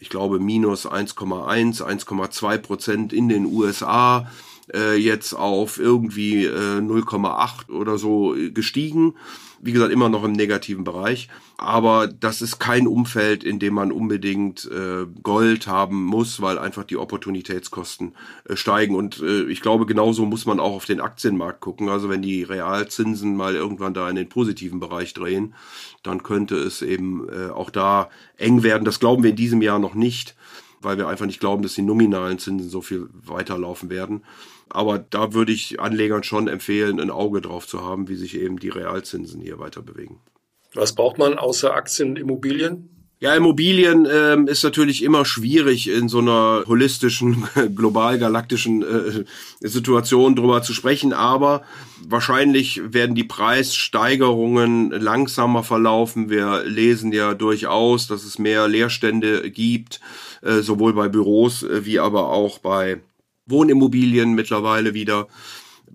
ich glaube, minus 1,1, 1,2 Prozent in den USA äh, jetzt auf irgendwie äh, 0,8 oder so gestiegen. Wie gesagt, immer noch im negativen Bereich. Aber das ist kein Umfeld, in dem man unbedingt äh, Gold haben muss, weil einfach die Opportunitätskosten äh, steigen. Und äh, ich glaube, genauso muss man auch auf den Aktienmarkt gucken. Also wenn die Realzinsen mal irgendwann da in den positiven Bereich drehen, dann könnte es eben äh, auch da eng werden. Das glauben wir in diesem Jahr noch nicht, weil wir einfach nicht glauben, dass die nominalen Zinsen so viel weiterlaufen werden. Aber da würde ich Anlegern schon empfehlen, ein Auge drauf zu haben, wie sich eben die Realzinsen hier weiter bewegen.
Was braucht man außer Aktien und Immobilien?
Ja, Immobilien ähm, ist natürlich immer schwierig in so einer holistischen, global-galaktischen äh, Situation drüber zu sprechen, aber wahrscheinlich werden die Preissteigerungen langsamer verlaufen. Wir lesen ja durchaus, dass es mehr Leerstände gibt, äh, sowohl bei Büros äh, wie aber auch bei Wohnimmobilien mittlerweile wieder.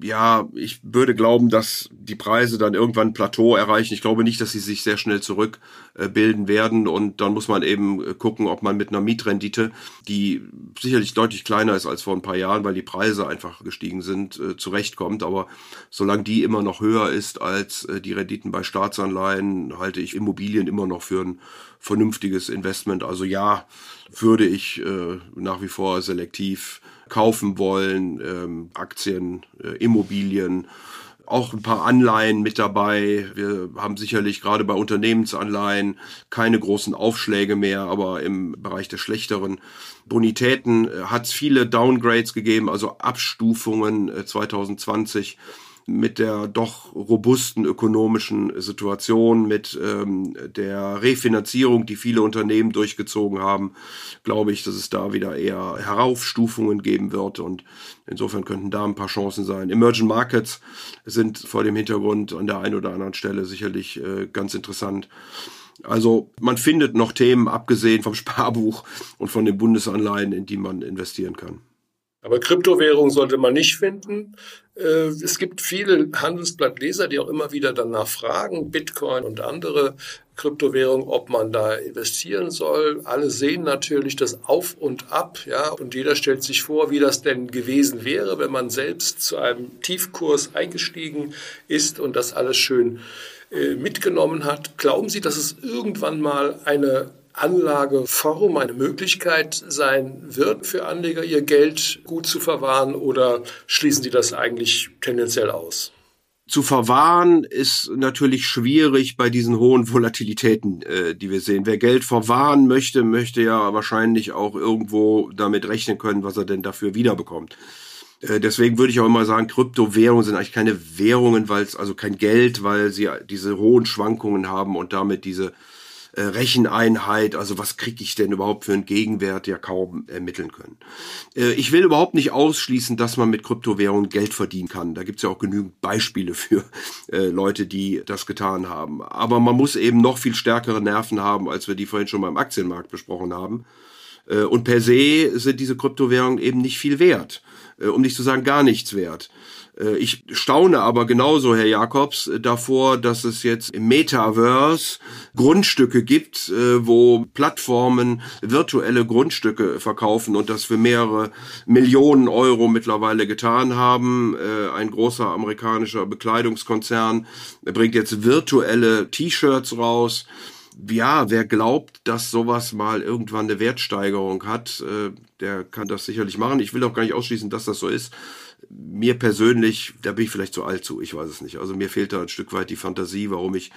Ja, ich würde glauben, dass die Preise dann irgendwann ein Plateau erreichen. Ich glaube nicht, dass sie sich sehr schnell zurückbilden werden. Und dann muss man eben gucken, ob man mit einer Mietrendite, die sicherlich deutlich kleiner ist als vor ein paar Jahren, weil die Preise einfach gestiegen sind, äh, zurechtkommt. Aber solange die immer noch höher ist als äh, die Renditen bei Staatsanleihen, halte ich Immobilien immer noch für ein vernünftiges Investment. Also ja, würde ich äh, nach wie vor selektiv kaufen wollen, ähm, Aktien, äh, Immobilien, auch ein paar Anleihen mit dabei. Wir haben sicherlich gerade bei Unternehmensanleihen keine großen Aufschläge mehr, aber im Bereich der schlechteren Bonitäten äh, hat es viele Downgrades gegeben, also Abstufungen äh, 2020 mit der doch robusten ökonomischen Situation, mit ähm, der Refinanzierung, die viele Unternehmen durchgezogen haben, glaube ich, dass es da wieder eher Heraufstufungen geben wird und insofern könnten da ein paar Chancen sein. Emerging Markets sind vor dem Hintergrund an der einen oder anderen Stelle sicherlich äh, ganz interessant. Also man findet noch Themen, abgesehen vom Sparbuch und von den Bundesanleihen, in die man investieren kann.
Aber Kryptowährung sollte man nicht finden. Äh, es gibt viele Handelsblattleser, die auch immer wieder danach fragen, Bitcoin und andere Kryptowährungen, ob man da investieren soll. Alle sehen natürlich das Auf und Ab, ja, und jeder stellt sich vor, wie das denn gewesen wäre, wenn man selbst zu einem Tiefkurs eingestiegen ist und das alles schön äh, mitgenommen hat. Glauben Sie, dass es irgendwann mal eine Anlageform eine Möglichkeit sein wird für Anleger, ihr Geld gut zu verwahren oder schließen Sie das eigentlich tendenziell aus?
Zu verwahren ist natürlich schwierig bei diesen hohen Volatilitäten, äh, die wir sehen. Wer Geld verwahren möchte, möchte ja wahrscheinlich auch irgendwo damit rechnen können, was er denn dafür wiederbekommt. Äh, deswegen würde ich auch immer sagen, Kryptowährungen sind eigentlich keine Währungen, weil es also kein Geld, weil sie diese hohen Schwankungen haben und damit diese äh, Recheneinheit, also was kriege ich denn überhaupt für einen Gegenwert, ja kaum ermitteln können. Äh, ich will überhaupt nicht ausschließen, dass man mit Kryptowährungen Geld verdienen kann. Da gibt es ja auch genügend Beispiele für äh, Leute, die das getan haben. Aber man muss eben noch viel stärkere Nerven haben, als wir die vorhin schon mal im Aktienmarkt besprochen haben. Äh, und per se sind diese Kryptowährungen eben nicht viel wert, äh, um nicht zu sagen gar nichts wert. Äh, ich staune aber genauso, Herr Jakobs, davor, dass es jetzt im Metaverse Grundstücke gibt, wo Plattformen virtuelle Grundstücke verkaufen und das für mehrere Millionen Euro mittlerweile getan haben. Ein großer amerikanischer Bekleidungskonzern bringt jetzt virtuelle T-Shirts raus ja, wer glaubt, dass sowas mal irgendwann eine Wertsteigerung hat, äh, der kann das sicherlich machen. Ich will auch gar nicht ausschließen, dass das so ist. Mir persönlich, da bin ich vielleicht zu alt zu, ich weiß es nicht. Also mir fehlt da ein Stück weit die Fantasie, warum ich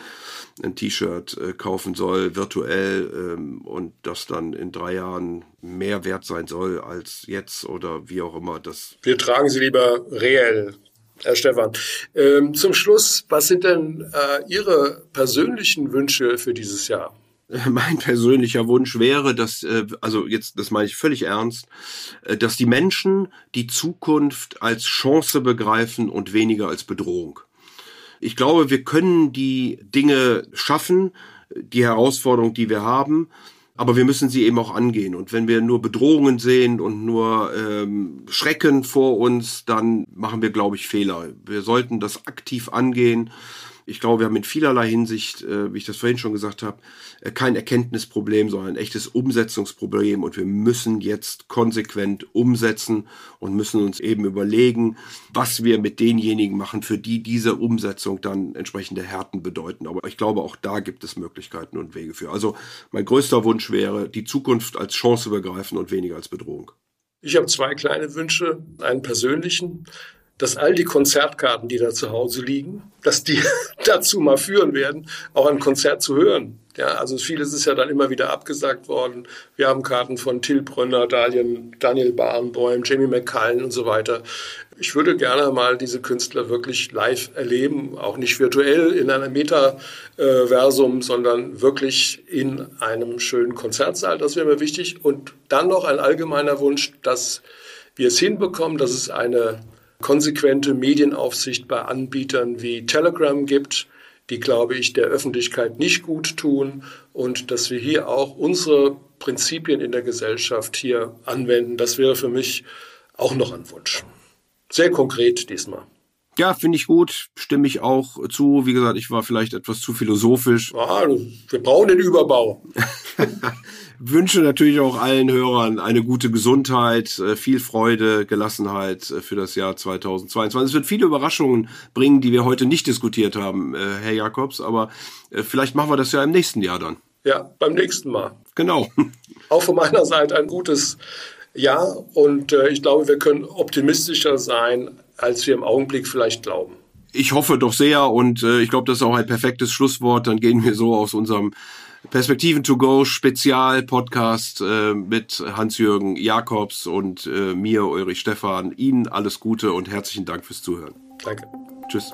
ein T-Shirt äh, kaufen soll, virtuell, ähm, und das dann in drei Jahren mehr wert sein soll als jetzt oder wie auch immer. Das
Wir tragen sie lieber reell. Herr Stefan. Ähm, zum Schluss, was sind denn äh, Ihre persönlichen Wünsche für dieses Jahr?
Mein persönlicher Wunsch wäre, dass, äh, also jetzt, das meine ich völlig ernst, äh, dass die Menschen die Zukunft als Chance begreifen und weniger als Bedrohung. Ich glaube, wir können die Dinge schaffen, die Herausforderung, die wir haben, aber wir müssen sie eben auch angehen. Und wenn wir nur Bedrohungen sehen und nur ähm, Schrecken vor uns, dann machen wir, glaube ich, Fehler. Wir sollten das aktiv angehen ich glaube, wir haben in vielerlei Hinsicht, äh, wie ich das vorhin schon gesagt habe, äh, kein Erkenntnisproblem, sondern ein echtes Umsetzungsproblem. Und wir müssen jetzt konsequent umsetzen und müssen uns eben überlegen, was wir mit denjenigen machen, für die diese Umsetzung dann entsprechende Härten bedeuten. Aber ich glaube, auch da gibt es Möglichkeiten und Wege für. Also mein größter Wunsch wäre, die Zukunft als Chance begreifen und weniger als Bedrohung.
Ich habe zwei kleine Wünsche, einen persönlichen dass all die Konzertkarten, die da zu Hause liegen, dass die dazu mal führen werden, auch ein Konzert zu hören. Ja, also vieles ist ja dann immer wieder abgesagt worden. Wir haben Karten von Till Brönner, Daniel, Daniel Barenboim, Jamie McCallan und so weiter. Ich würde gerne mal diese Künstler wirklich live erleben, auch nicht virtuell in einem Metaversum, sondern wirklich in einem schönen Konzertsaal. Das wäre mir wichtig. Und dann noch ein allgemeiner Wunsch, dass wir es hinbekommen, dass es eine konsequente Medienaufsicht bei Anbietern wie Telegram gibt, die, glaube ich, der Öffentlichkeit nicht gut tun und dass wir hier auch unsere Prinzipien in der Gesellschaft hier anwenden. Das wäre für mich auch noch ein Wunsch. Sehr konkret diesmal.
Ja, finde ich gut, stimme ich auch zu. Wie gesagt, ich war vielleicht etwas zu philosophisch.
Ah, wir brauchen den Überbau.
wünsche natürlich auch allen Hörern eine gute Gesundheit, äh, viel Freude, Gelassenheit äh, für das Jahr 2022. Es wird viele Überraschungen bringen, die wir heute nicht diskutiert haben, äh, Herr Jakobs, aber vielleicht machen wir das ja im nächsten Jahr dann.
Ja, beim nächsten Mal.
Genau.
Auch von meiner Seite ein gutes Jahr und ich glaube, wir können optimistischer sein, als wir im Augenblick vielleicht glauben.
Ich hoffe doch sehr und ich glaube, das ist auch ein perfektes Schlusswort. Dann gehen wir so aus unserem Perspektiven to go Spezial Podcast äh, mit Hans-Jürgen Jakobs und äh, mir, Ulrich Stephan. Ihnen alles Gute und herzlichen Dank fürs Zuhören.
Danke.
Tschüss.